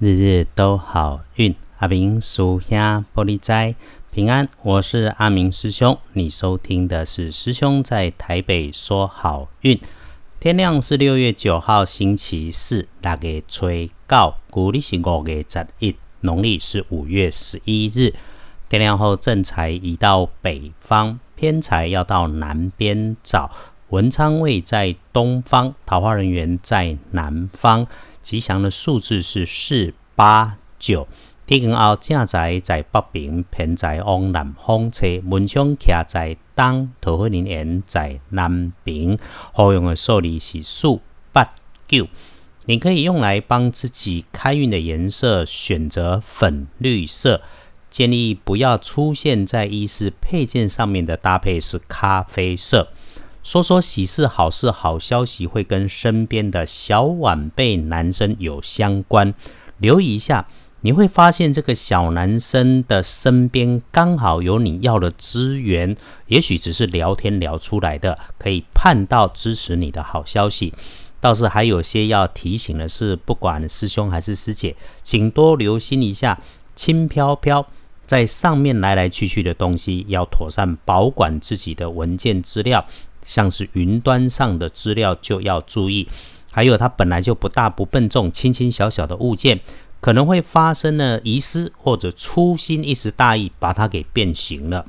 日日都好运，阿明属下玻璃斋平安。我是阿明师兄，你收听的是师兄在台北说好运。天亮是六月九号星期四，六月初九，古历是五月十一，农历是五月十一日。天亮后正财移到北方，偏财要到南边找。文昌位在东方，桃花人员在南方。吉祥的数字是四八九。天光后正在在北边，偏在往南方车，门窗徛在东，桃花人缘在南边。好用的数字是四八九。你可以用来帮自己开运的颜色，选择粉绿色。建议不要出现在衣饰配件上面的搭配是咖啡色。说说喜事、好事、好消息会跟身边的小晚辈男生有相关，留意一下，你会发现这个小男生的身边刚好有你要的资源，也许只是聊天聊出来的，可以盼到支持你的好消息。倒是还有些要提醒的是，不管师兄还是师姐，请多留心一下，轻飘飘在上面来来去去的东西，要妥善保管自己的文件资料。像是云端上的资料就要注意，还有它本来就不大不笨重，轻轻小小的物件可能会发生了遗失或者粗心一时大意把它给变形了。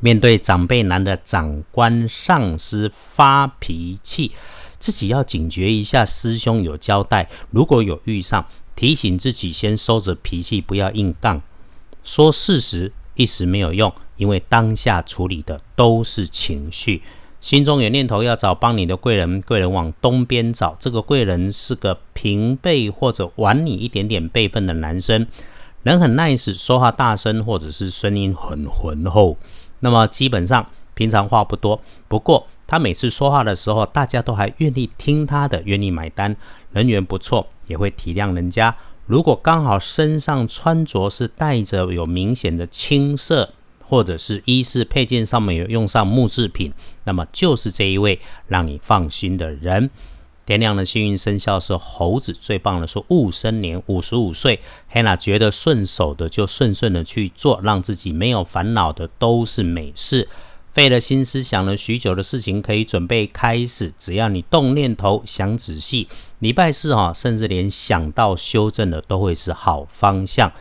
面对长辈男的长官上司发脾气，自己要警觉一下。师兄有交代，如果有遇上，提醒自己先收着脾气，不要硬杠。说事实一时没有用，因为当下处理的都是情绪。心中有念头要找帮你的贵人，贵人往东边找。这个贵人是个平辈或者晚你一点点辈分的男生，人很 nice，说话大声或者是声音很浑厚。那么基本上平常话不多，不过他每次说话的时候，大家都还愿意听他的，愿意买单，人缘不错，也会体谅人家。如果刚好身上穿着是带着有明显的青色。或者是衣饰配件上面有用上木制品，那么就是这一位让你放心的人。天亮的幸运生肖是猴子，最棒的是戊申年，五十五岁。黑娜觉得顺手的就顺顺的去做，让自己没有烦恼的都是美事。费了心思想了许久的事情，可以准备开始。只要你动念头，想仔细，礼拜四哈，甚至连想到修正的都会是好方向。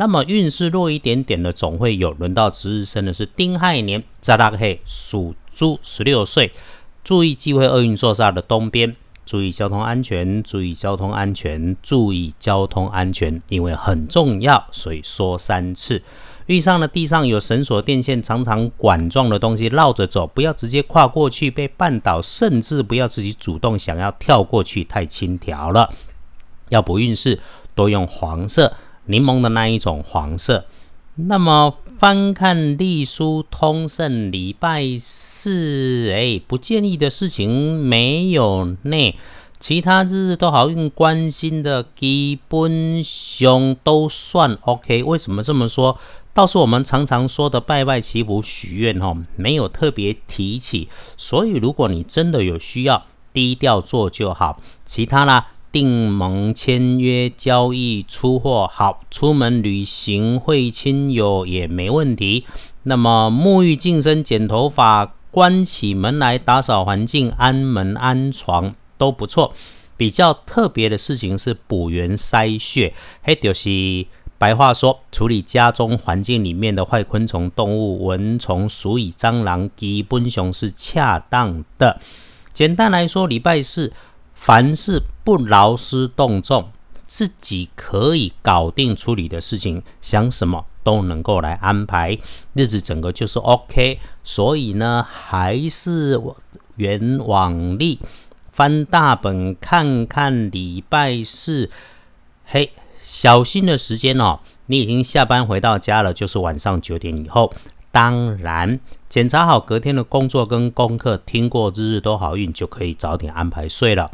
那么运势弱一点点的，总会有轮到值日生的是丁亥年，扎拉黑属猪，十六岁，注意忌讳厄运座煞的东边，注意交通安全，注意交通安全，注意交通安全，因为很重要，所以说三次。遇上了地上有绳索、电线，常常管状的东西绕着走，不要直接跨过去被绊倒，甚至不要自己主动想要跳过去，太轻佻了。要补运势，多用黄色。柠檬的那一种黄色。那么翻看隶书通胜礼拜四，哎，不建议的事情没有呢。其他日日都好运关心的基本上都算 OK。为什么这么说？倒是我们常常说的拜拜祈福许愿哈，没有特别提起。所以如果你真的有需要，低调做就好。其他啦。订盟、签约、交易、出货好，出门旅行会亲友也没问题。那么沐浴净身、剪头发、关起门来打扫环境、安门安床都不错。比较特别的事情是补元筛血，嘿，就是白话说，处理家中环境里面的坏昆虫、动物、蚊虫、鼠蚁、蟑螂，基本熊是恰当的。简单来说，礼拜四。凡事不劳师动众，自己可以搞定处理的事情，想什么都能够来安排，日子整个就是 OK。所以呢，还是原往例，翻大本看看礼拜四。嘿，小心的时间哦，你已经下班回到家了，就是晚上九点以后。当然，检查好隔天的工作跟功课，听过日日都好运，就可以早点安排睡了。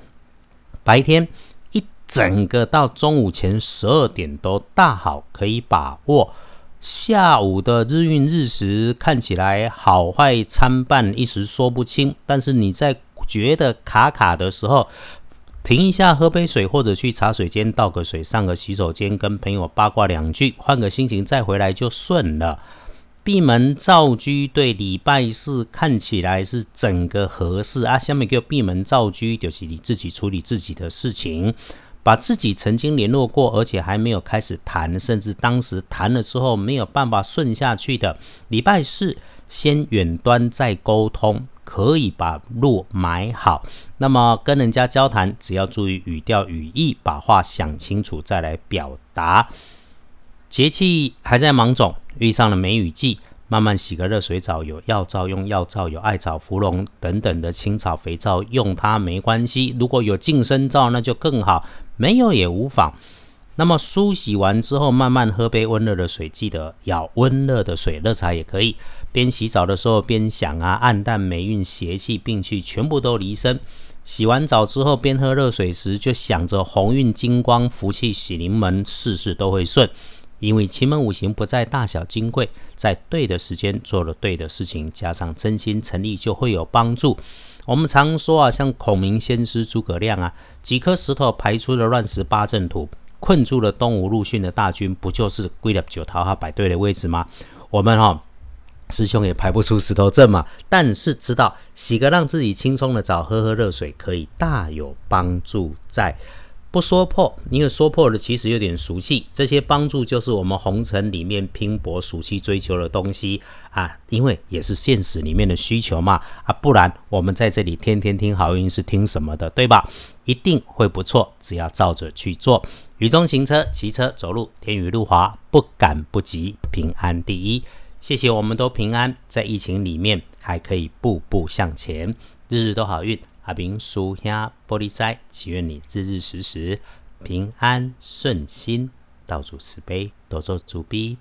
白天一整个到中午前十二点都大好，可以把握。下午的日运日时看起来好坏参半，一时说不清。但是你在觉得卡卡的时候，停一下，喝杯水，或者去茶水间倒个水，上个洗手间，跟朋友八卦两句，换个心情再回来就顺了。闭门造车对礼拜四看起来是整个合适啊。下面叫闭门造车，就是你自己处理自己的事情，把自己曾经联络过，而且还没有开始谈，甚至当时谈了之后没有办法顺下去的，礼拜四先远端再沟通。可以把路买好，那么跟人家交谈，只要注意语调语义，把话想清楚再来表达。节气还在芒种，遇上了梅雨季，慢慢洗个热水澡，有药皂用药皂，有艾草、芙蓉等等的青草肥皂用它没关系。如果有净身皂，那就更好，没有也无妨。那么梳洗完之后，慢慢喝杯温热的水，记得要温热的水，热茶也可以。边洗澡的时候边想啊，暗淡霉运、邪气、病气全部都离身。洗完澡之后边喝热水时，就想着鸿运金光、福气喜临门，事事都会顺。因为奇门五行不在大小金贵，在对的时间做了对的事情，加上真心诚意，就会有帮助。我们常说啊，像孔明先师诸葛亮啊，几颗石头排出了乱石八阵图。困住了东吴陆逊的大军，不就是归了九桃哈摆对的位置吗？我们哈师兄也排不出石头阵嘛，但是知道洗个让自己轻松的澡，喝喝热水，可以大有帮助在。不说破，因为说破了其实有点俗气。这些帮助就是我们红尘里面拼搏、俗气追求的东西啊，因为也是现实里面的需求嘛啊，不然我们在这里天天听好运是听什么的，对吧？一定会不错，只要照着去做。雨中行车、骑车、走路，天雨路滑，不赶不急，平安第一。谢谢，我们都平安，在疫情里面还可以步步向前，日日都好运。阿明叔兄玻璃斋，祈愿你日日时时平安顺心，道主慈悲，多做主逼。